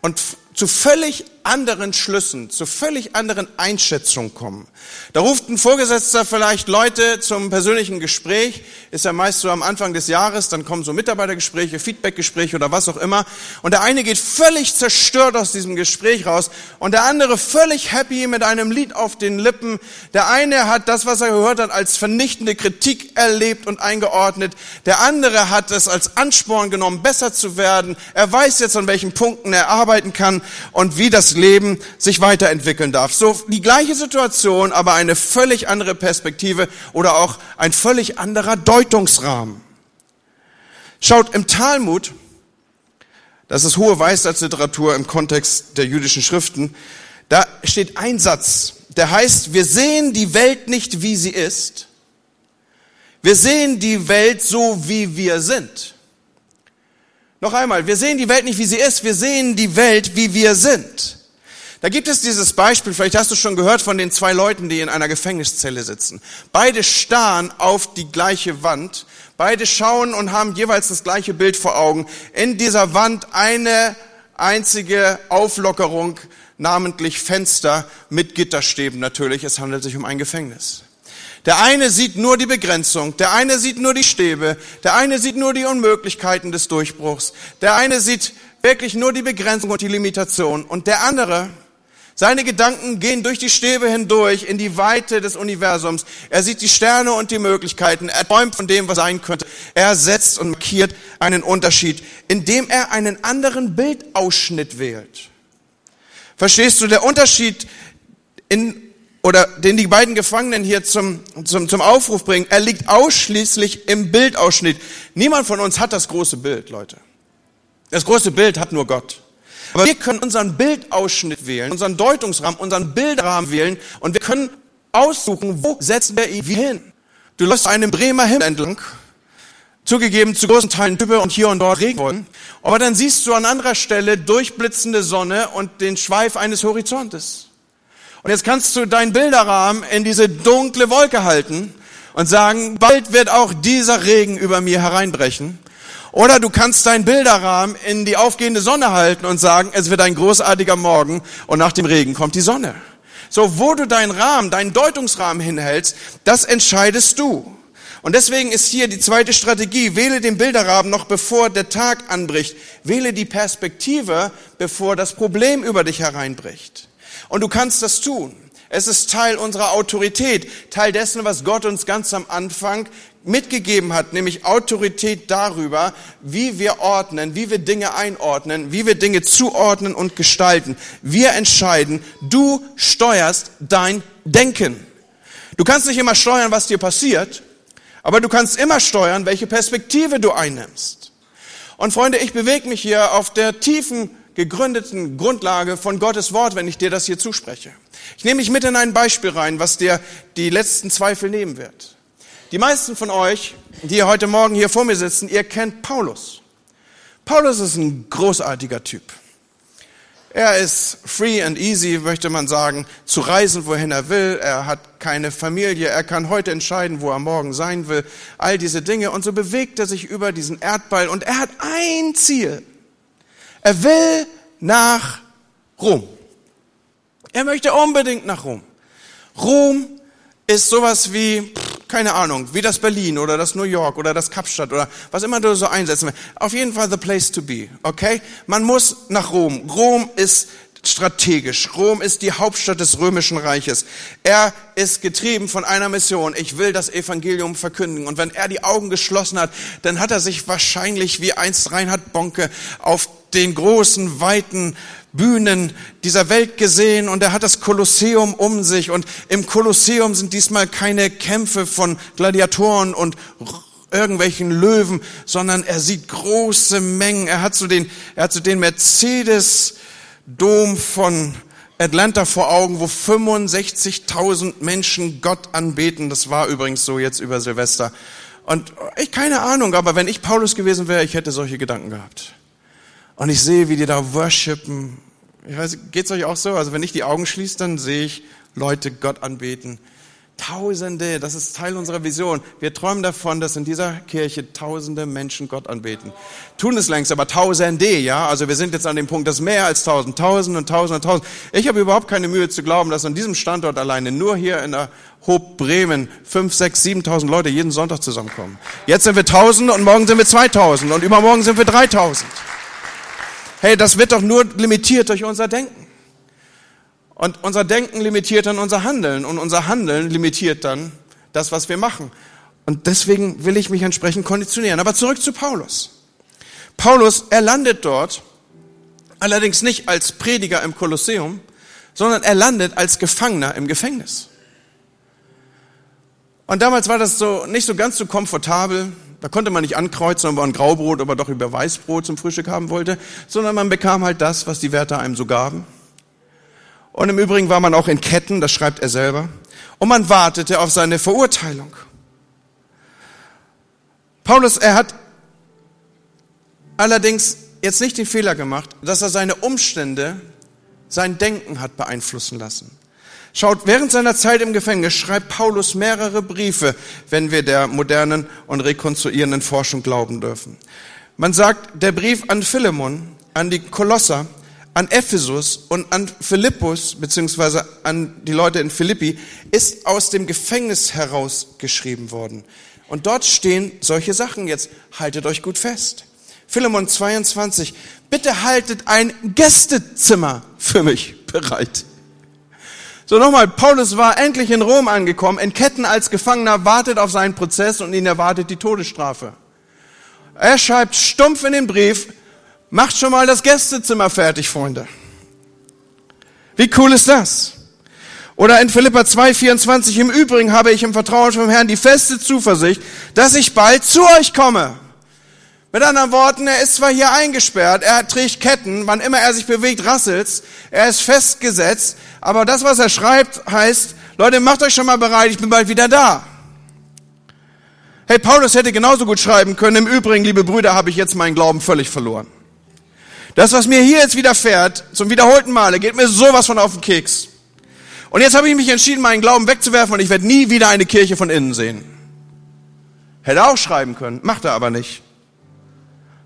und zu völlig anderen Schlüssen, zu völlig anderen Einschätzungen kommen. Da ruft ein Vorgesetzter vielleicht Leute zum persönlichen Gespräch, ist ja meist so am Anfang des Jahres, dann kommen so Mitarbeitergespräche, Feedbackgespräche oder was auch immer. Und der eine geht völlig zerstört aus diesem Gespräch raus und der andere völlig happy mit einem Lied auf den Lippen. Der eine hat das, was er gehört hat, als vernichtende Kritik erlebt und eingeordnet. Der andere hat es als Ansporn genommen, besser zu werden. Er weiß jetzt, an welchen Punkten er arbeiten kann und wie das Leben sich weiterentwickeln darf. So die gleiche Situation, aber eine völlig andere Perspektive oder auch ein völlig anderer Deutungsrahmen. Schaut im Talmud, das ist hohe Weisheitsliteratur im Kontext der jüdischen Schriften, da steht ein Satz, der heißt, wir sehen die Welt nicht, wie sie ist. Wir sehen die Welt so, wie wir sind. Noch einmal, wir sehen die Welt nicht, wie sie ist, wir sehen die Welt, wie wir sind. Da gibt es dieses Beispiel, vielleicht hast du schon gehört von den zwei Leuten, die in einer Gefängniszelle sitzen. Beide starren auf die gleiche Wand, beide schauen und haben jeweils das gleiche Bild vor Augen. In dieser Wand eine einzige Auflockerung, namentlich Fenster mit Gitterstäben natürlich. Es handelt sich um ein Gefängnis. Der eine sieht nur die Begrenzung, der eine sieht nur die Stäbe, der eine sieht nur die Unmöglichkeiten des Durchbruchs, der eine sieht wirklich nur die Begrenzung und die Limitation und der andere, seine Gedanken gehen durch die Stäbe hindurch in die Weite des Universums. Er sieht die Sterne und die Möglichkeiten. Er träumt von dem, was sein könnte. Er setzt und markiert einen Unterschied, indem er einen anderen Bildausschnitt wählt. Verstehst du, der Unterschied in oder den die beiden Gefangenen hier zum, zum, zum Aufruf bringen, er liegt ausschließlich im Bildausschnitt. Niemand von uns hat das große Bild, Leute. Das große Bild hat nur Gott. Aber wir können unseren Bildausschnitt wählen, unseren Deutungsrahmen, unseren Bildrahmen wählen und wir können aussuchen, wo setzen wir ihn wie hin. Du läufst einem Bremer Himmel entlang, zugegeben zu großen Teilen Düppe und hier und dort Regenwolken, aber dann siehst du an anderer Stelle durchblitzende Sonne und den Schweif eines Horizontes. Und jetzt kannst du deinen Bilderrahmen in diese dunkle Wolke halten und sagen, bald wird auch dieser Regen über mir hereinbrechen. Oder du kannst deinen Bilderrahmen in die aufgehende Sonne halten und sagen, es wird ein großartiger Morgen und nach dem Regen kommt die Sonne. So, wo du deinen Rahmen, deinen Deutungsrahmen hinhältst, das entscheidest du. Und deswegen ist hier die zweite Strategie, wähle den Bilderrahmen noch bevor der Tag anbricht. Wähle die Perspektive, bevor das Problem über dich hereinbricht. Und du kannst das tun. Es ist Teil unserer Autorität, Teil dessen, was Gott uns ganz am Anfang mitgegeben hat, nämlich Autorität darüber, wie wir ordnen, wie wir Dinge einordnen, wie wir Dinge zuordnen und gestalten. Wir entscheiden, du steuerst dein Denken. Du kannst nicht immer steuern, was dir passiert, aber du kannst immer steuern, welche Perspektive du einnimmst. Und Freunde, ich bewege mich hier auf der tiefen gegründeten Grundlage von Gottes Wort, wenn ich dir das hier zuspreche. Ich nehme mich mit in ein Beispiel rein, was dir die letzten Zweifel nehmen wird. Die meisten von euch, die heute Morgen hier vor mir sitzen, ihr kennt Paulus. Paulus ist ein großartiger Typ. Er ist free and easy, möchte man sagen, zu reisen, wohin er will. Er hat keine Familie. Er kann heute entscheiden, wo er morgen sein will. All diese Dinge. Und so bewegt er sich über diesen Erdball. Und er hat ein Ziel. Er will nach Rom. Er möchte unbedingt nach Rom. Rom ist sowas wie, keine Ahnung, wie das Berlin oder das New York oder das Kapstadt oder was immer du so einsetzen willst. Auf jeden Fall the place to be, okay? Man muss nach Rom. Rom ist strategisch. Rom ist die Hauptstadt des römischen Reiches. Er ist getrieben von einer Mission. Ich will das Evangelium verkündigen. Und wenn er die Augen geschlossen hat, dann hat er sich wahrscheinlich wie einst Reinhard Bonke auf den großen, weiten Bühnen dieser Welt gesehen und er hat das Kolosseum um sich und im Kolosseum sind diesmal keine Kämpfe von Gladiatoren und irgendwelchen Löwen, sondern er sieht große Mengen. Er hat so den, er hat so den Mercedes Dom von Atlanta vor Augen, wo 65.000 Menschen Gott anbeten. Das war übrigens so jetzt über Silvester. Und ich keine Ahnung, aber wenn ich Paulus gewesen wäre, ich hätte solche Gedanken gehabt. Und ich sehe, wie die da worshipen. Ich weiß, geht's euch auch so? Also wenn ich die Augen schließe, dann sehe ich Leute Gott anbeten. Tausende, das ist Teil unserer Vision. Wir träumen davon, dass in dieser Kirche tausende Menschen Gott anbeten. Tun es längst, aber tausende, ja. Also wir sind jetzt an dem Punkt, dass mehr als tausend, tausend und tausend und tausend. Ich habe überhaupt keine Mühe zu glauben, dass an diesem Standort alleine nur hier in der Hob Bremen fünf, sechs, siebentausend Leute jeden Sonntag zusammenkommen. Jetzt sind wir tausend und morgen sind wir zweitausend und übermorgen sind wir dreitausend. Hey, das wird doch nur limitiert durch unser Denken. Und unser Denken limitiert dann unser Handeln und unser Handeln limitiert dann das, was wir machen. Und deswegen will ich mich entsprechend konditionieren. Aber zurück zu Paulus. Paulus, er landet dort, allerdings nicht als Prediger im Kolosseum, sondern er landet als Gefangener im Gefängnis. Und damals war das so nicht so ganz so komfortabel. Da konnte man nicht ankreuzen, ob man Graubrot, aber doch über Weißbrot zum Frühstück haben wollte, sondern man bekam halt das, was die Wärter einem so gaben. Und im Übrigen war man auch in Ketten, das schreibt er selber. Und man wartete auf seine Verurteilung. Paulus, er hat allerdings jetzt nicht den Fehler gemacht, dass er seine Umstände, sein Denken hat beeinflussen lassen. Schaut, während seiner Zeit im Gefängnis schreibt Paulus mehrere Briefe, wenn wir der modernen und rekonstruierenden Forschung glauben dürfen. Man sagt, der Brief an Philemon, an die Kolosser, an Ephesus und an Philippus, beziehungsweise an die Leute in Philippi, ist aus dem Gefängnis herausgeschrieben worden. Und dort stehen solche Sachen jetzt. Haltet euch gut fest. Philemon 22. Bitte haltet ein Gästezimmer für mich bereit. So nochmal, Paulus war endlich in Rom angekommen, in Ketten als Gefangener, wartet auf seinen Prozess und ihn erwartet die Todesstrafe. Er schreibt stumpf in den Brief, macht schon mal das Gästezimmer fertig, Freunde. Wie cool ist das? Oder in Philippa 2,24, im Übrigen habe ich im Vertrauen vom Herrn die feste Zuversicht, dass ich bald zu euch komme. Mit anderen Worten, er ist zwar hier eingesperrt, er trägt Ketten, wann immer er sich bewegt, rasselt's, er ist festgesetzt, aber das, was er schreibt, heißt, Leute, macht euch schon mal bereit, ich bin bald wieder da. Hey, Paulus hätte genauso gut schreiben können, im Übrigen, liebe Brüder, habe ich jetzt meinen Glauben völlig verloren. Das, was mir hier jetzt widerfährt, zum wiederholten Male, geht mir sowas von auf den Keks. Und jetzt habe ich mich entschieden, meinen Glauben wegzuwerfen und ich werde nie wieder eine Kirche von innen sehen. Hätte auch schreiben können, macht er aber nicht.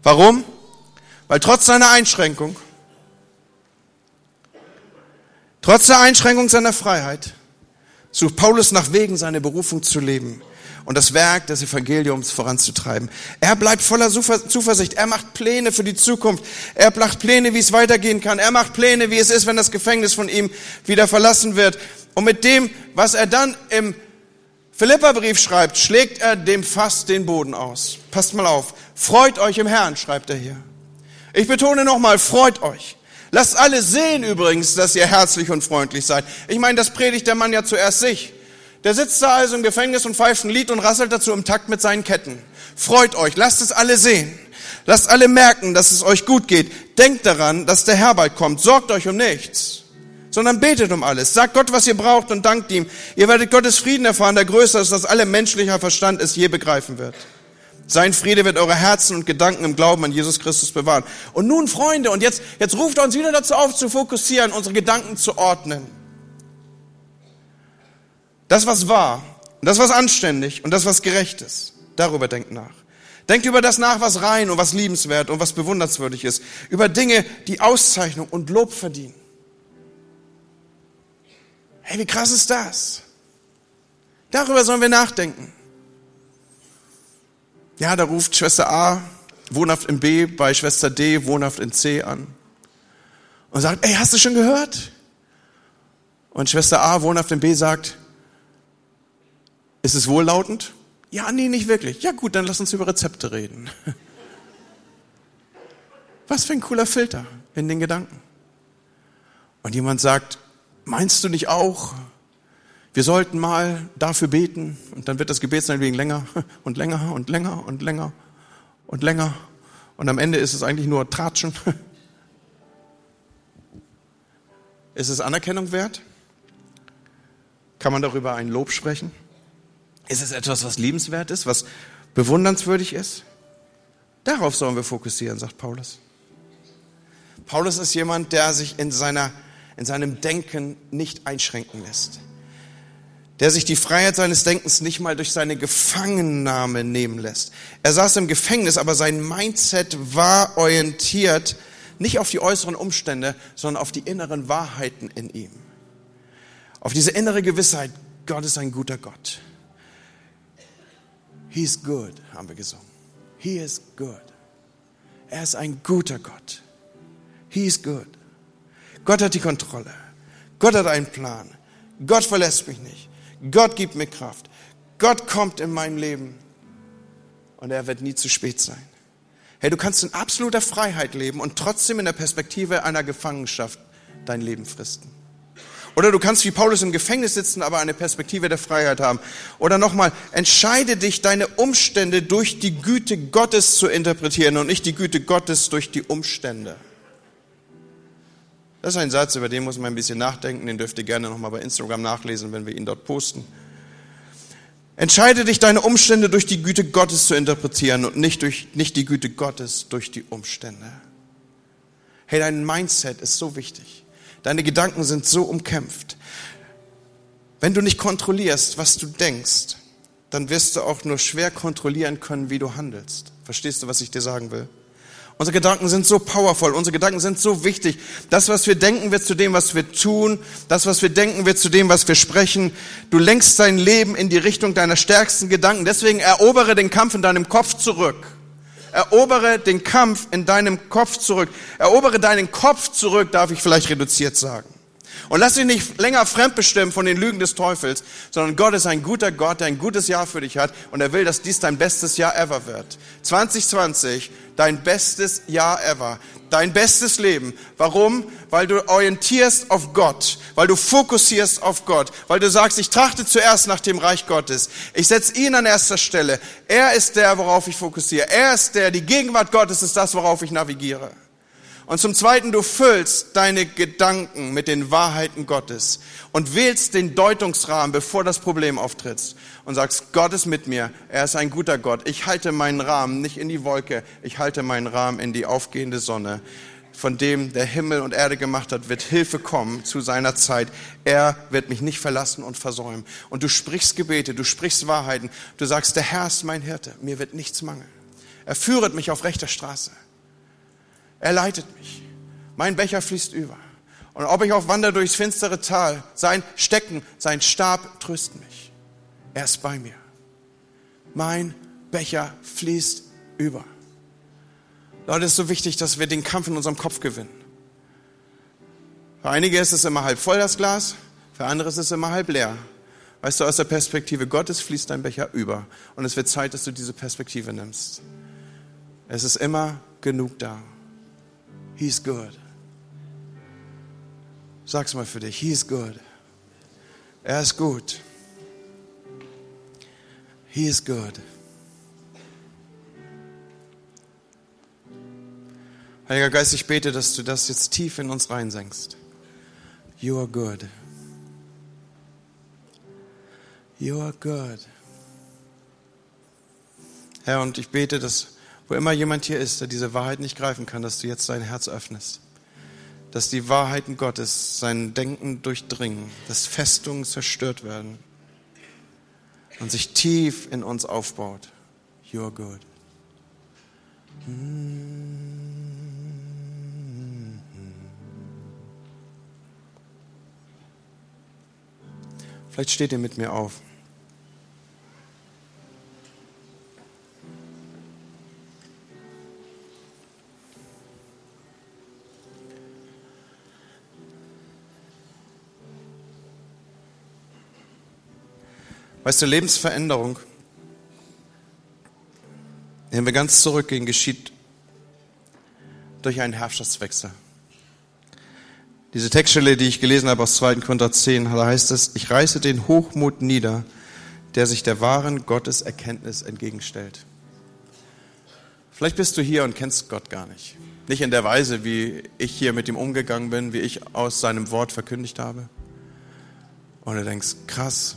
Warum? Weil trotz seiner Einschränkung, trotz der Einschränkung seiner Freiheit, sucht Paulus nach Wegen, seine Berufung zu leben und das Werk des Evangeliums voranzutreiben. Er bleibt voller Zuversicht. Er macht Pläne für die Zukunft. Er macht Pläne, wie es weitergehen kann. Er macht Pläne, wie es ist, wenn das Gefängnis von ihm wieder verlassen wird. Und mit dem, was er dann im Philipperbrief schreibt, schlägt er dem Fass den Boden aus. Passt mal auf. Freut euch im Herrn, schreibt er hier. Ich betone nochmal, freut euch. Lasst alle sehen übrigens, dass ihr herzlich und freundlich seid. Ich meine, das predigt der Mann ja zuerst sich. Der sitzt da also im Gefängnis und pfeift ein Lied und rasselt dazu im Takt mit seinen Ketten. Freut euch, lasst es alle sehen. Lasst alle merken, dass es euch gut geht. Denkt daran, dass der Herr bald kommt. Sorgt euch um nichts, sondern betet um alles. Sagt Gott, was ihr braucht und dankt ihm. Ihr werdet Gottes Frieden erfahren, der größer ist, als alle menschlicher Verstand es je begreifen wird. Sein Friede wird eure Herzen und Gedanken im Glauben an Jesus Christus bewahren. Und nun, Freunde, und jetzt, jetzt ruft er uns wieder dazu auf, zu fokussieren, unsere Gedanken zu ordnen. Das, was wahr, das, was anständig und das, was gerecht ist, darüber denkt nach. Denkt über das nach, was rein und was liebenswert und was bewundernswürdig ist. Über Dinge, die Auszeichnung und Lob verdienen. Hey, wie krass ist das? Darüber sollen wir nachdenken. Ja, da ruft Schwester A, wohnhaft in B, bei Schwester D, wohnhaft in C an. Und sagt, ey, hast du schon gehört? Und Schwester A, wohnhaft in B, sagt, ist es wohllautend? Ja, nee, nicht wirklich. Ja gut, dann lass uns über Rezepte reden. <laughs> Was für ein cooler Filter in den Gedanken. Und jemand sagt, meinst du nicht auch, wir sollten mal dafür beten und dann wird das Gebet sein wegen länger <laughs> und länger und länger und länger und länger und am Ende ist es eigentlich nur Tratschen. <laughs> Ist es Anerkennung wert? Kann man darüber ein Lob sprechen? Ist es etwas, was liebenswert ist, was bewundernswürdig ist? Darauf sollen wir fokussieren, sagt Paulus. Paulus ist jemand, der sich in, seiner, in seinem Denken nicht einschränken lässt. Der sich die Freiheit seines Denkens nicht mal durch seine Gefangennahme nehmen lässt. Er saß im Gefängnis, aber sein Mindset war orientiert nicht auf die äußeren Umstände, sondern auf die inneren Wahrheiten in ihm. Auf diese innere Gewissheit, Gott ist ein guter Gott. He's good, haben wir gesungen. He is good. Er ist ein guter Gott. He is good. Gott hat die Kontrolle. Gott hat einen Plan. Gott verlässt mich nicht. Gott gibt mir Kraft. Gott kommt in mein Leben. Und er wird nie zu spät sein. Hey, du kannst in absoluter Freiheit leben und trotzdem in der Perspektive einer Gefangenschaft dein Leben fristen. Oder du kannst wie Paulus im Gefängnis sitzen, aber eine Perspektive der Freiheit haben. Oder nochmal, entscheide dich, deine Umstände durch die Güte Gottes zu interpretieren und nicht die Güte Gottes durch die Umstände. Das ist ein Satz, über den muss man ein bisschen nachdenken. Den dürft ihr gerne nochmal bei Instagram nachlesen, wenn wir ihn dort posten. Entscheide dich, deine Umstände durch die Güte Gottes zu interpretieren und nicht, durch, nicht die Güte Gottes durch die Umstände. Hey, dein Mindset ist so wichtig. Deine Gedanken sind so umkämpft. Wenn du nicht kontrollierst, was du denkst, dann wirst du auch nur schwer kontrollieren können, wie du handelst. Verstehst du, was ich dir sagen will? Unsere Gedanken sind so powerful, unsere Gedanken sind so wichtig. Das, was wir denken, wird zu dem, was wir tun. Das, was wir denken, wird zu dem, was wir sprechen. Du lenkst dein Leben in die Richtung deiner stärksten Gedanken. Deswegen erobere den Kampf in deinem Kopf zurück. Erobere den Kampf in deinem Kopf zurück. Erobere deinen Kopf zurück, darf ich vielleicht reduziert sagen. Und lass dich nicht länger fremdbestimmen von den Lügen des Teufels, sondern Gott ist ein guter Gott, der ein gutes Jahr für dich hat und er will, dass dies dein bestes Jahr ever wird. 2020, dein bestes Jahr ever, dein bestes Leben. Warum? Weil du orientierst auf Gott, weil du fokussierst auf Gott, weil du sagst, ich trachte zuerst nach dem Reich Gottes. Ich setze ihn an erster Stelle. Er ist der, worauf ich fokussiere. Er ist der, die Gegenwart Gottes ist das, worauf ich navigiere. Und zum Zweiten, du füllst deine Gedanken mit den Wahrheiten Gottes und wählst den Deutungsrahmen, bevor das Problem auftritt und sagst, Gott ist mit mir, er ist ein guter Gott. Ich halte meinen Rahmen nicht in die Wolke, ich halte meinen Rahmen in die aufgehende Sonne. Von dem der Himmel und Erde gemacht hat, wird Hilfe kommen zu seiner Zeit. Er wird mich nicht verlassen und versäumen. Und du sprichst Gebete, du sprichst Wahrheiten. Du sagst, der Herr ist mein Hirte, mir wird nichts mangeln. Er führet mich auf rechter Straße. Er leitet mich. Mein Becher fließt über. Und ob ich auch wandere durchs finstere Tal, sein Stecken, sein Stab trösten mich. Er ist bei mir. Mein Becher fließt über. Leute, es ist so wichtig, dass wir den Kampf in unserem Kopf gewinnen. Für einige ist es immer halb voll, das Glas. Für andere ist es immer halb leer. Weißt du, aus der Perspektive Gottes fließt dein Becher über. Und es wird Zeit, dass du diese Perspektive nimmst. Es ist immer genug da. He's good. Sag's mal für dich. He's good. Er ist gut. He is good. Heiliger Geist, ich bete, dass du das jetzt tief in uns reinsenkst. You are good. You are good. Herr, und ich bete, dass wo immer jemand hier ist, der diese Wahrheit nicht greifen kann, dass du jetzt sein Herz öffnest. Dass die Wahrheiten Gottes sein Denken durchdringen, dass Festungen zerstört werden und sich tief in uns aufbaut. You are good. Vielleicht steht ihr mit mir auf. Weißt du, Lebensveränderung, wenn wir ganz zurückgehen, geschieht durch einen Herrschaftswechsel. Diese Textstelle, die ich gelesen habe aus 2. Korinther 10, da heißt es, ich reiße den Hochmut nieder, der sich der wahren Gotteserkenntnis entgegenstellt. Vielleicht bist du hier und kennst Gott gar nicht. Nicht in der Weise, wie ich hier mit ihm umgegangen bin, wie ich aus seinem Wort verkündigt habe. Und du denkst, krass,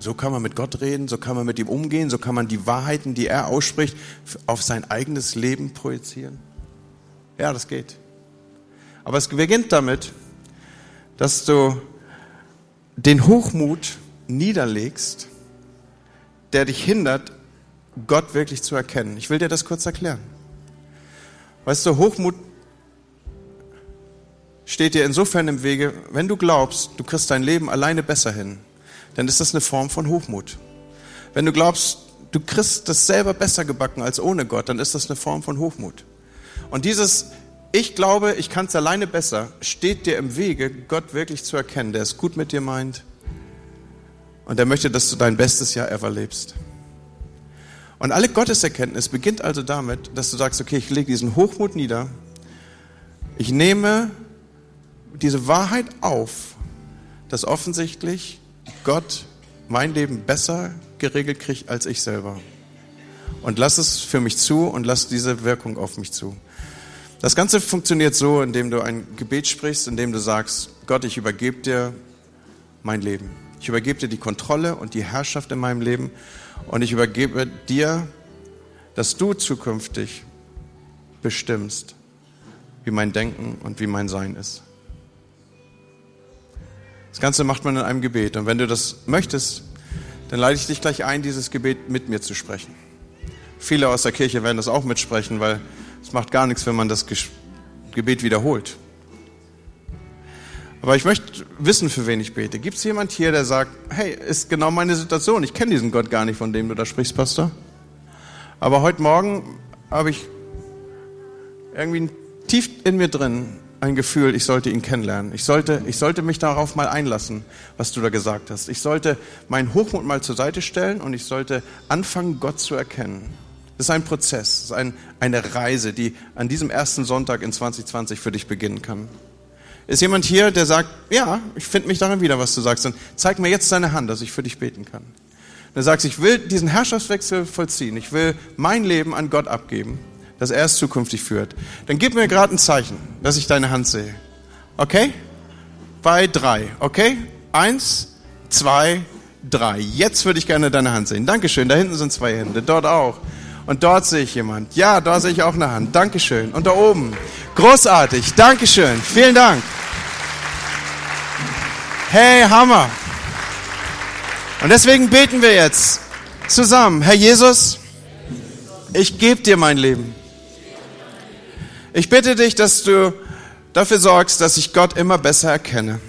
so kann man mit Gott reden, so kann man mit ihm umgehen, so kann man die Wahrheiten, die er ausspricht, auf sein eigenes Leben projizieren. Ja, das geht. Aber es beginnt damit, dass du den Hochmut niederlegst, der dich hindert, Gott wirklich zu erkennen. Ich will dir das kurz erklären. Weißt du, Hochmut steht dir insofern im Wege, wenn du glaubst, du kriegst dein Leben alleine besser hin, dann ist das eine Form von Hochmut. Wenn du glaubst, du kriegst das selber besser gebacken als ohne Gott, dann ist das eine Form von Hochmut. Und dieses Ich glaube, ich kann es alleine besser, steht dir im Wege, Gott wirklich zu erkennen, der es gut mit dir meint und der möchte, dass du dein bestes Jahr ever lebst. Und alle Gotteserkenntnis beginnt also damit, dass du sagst, okay, ich lege diesen Hochmut nieder, ich nehme diese Wahrheit auf, dass offensichtlich Gott mein Leben besser geregelt kriegt als ich selber. Und lass es für mich zu und lass diese Wirkung auf mich zu. Das Ganze funktioniert so, indem du ein Gebet sprichst, indem du sagst, Gott, ich übergebe dir mein Leben. Ich übergebe dir die Kontrolle und die Herrschaft in meinem Leben und ich übergebe dir, dass du zukünftig bestimmst, wie mein Denken und wie mein Sein ist. Das Ganze macht man in einem Gebet. Und wenn du das möchtest, dann leite ich dich gleich ein, dieses Gebet mit mir zu sprechen. Viele aus der Kirche werden das auch mitsprechen, weil es macht gar nichts, wenn man das Gebet wiederholt. Aber ich möchte wissen, für wen ich bete. Gibt es jemand hier, der sagt, hey, ist genau meine Situation. Ich kenne diesen Gott gar nicht, von dem du da sprichst, Pastor. Aber heute Morgen habe ich irgendwie tief in mir drin ein Gefühl, ich sollte ihn kennenlernen. Ich sollte, ich sollte mich darauf mal einlassen, was du da gesagt hast. Ich sollte meinen Hochmut mal zur Seite stellen und ich sollte anfangen, Gott zu erkennen. Das ist ein Prozess, das ist ein, eine Reise, die an diesem ersten Sonntag in 2020 für dich beginnen kann. Ist jemand hier, der sagt, ja, ich finde mich darin wieder, was du sagst, dann zeig mir jetzt deine Hand, dass ich für dich beten kann. Dann sagst, ich will diesen Herrschaftswechsel vollziehen, ich will mein Leben an Gott abgeben dass er es zukünftig führt. Dann gib mir gerade ein Zeichen, dass ich deine Hand sehe. Okay? Bei drei. Okay? Eins, zwei, drei. Jetzt würde ich gerne deine Hand sehen. Dankeschön. Da hinten sind zwei Hände. Dort auch. Und dort sehe ich jemand. Ja, da sehe ich auch eine Hand. Dankeschön. Und da oben. Großartig. Dankeschön. Vielen Dank. Hey, Hammer. Und deswegen beten wir jetzt zusammen. Herr Jesus, ich gebe dir mein Leben. Ich bitte dich, dass du dafür sorgst, dass ich Gott immer besser erkenne.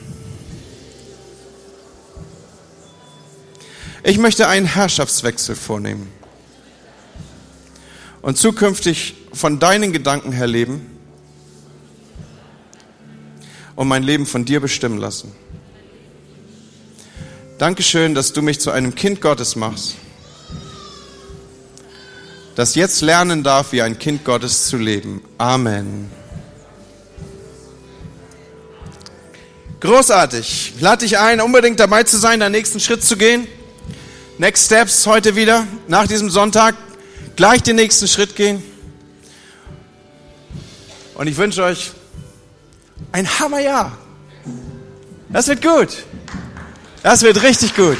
Ich möchte einen Herrschaftswechsel vornehmen und zukünftig von deinen Gedanken her leben und mein Leben von dir bestimmen lassen. Dankeschön, dass du mich zu einem Kind Gottes machst, das jetzt lernen darf, wie ein Kind Gottes zu leben. Amen. Großartig. Lade dich ein, unbedingt dabei zu sein, den nächsten Schritt zu gehen. Next Steps heute wieder, nach diesem Sonntag, gleich den nächsten Schritt gehen. Und ich wünsche euch ein Hammerjahr. Das wird gut. Das wird richtig gut.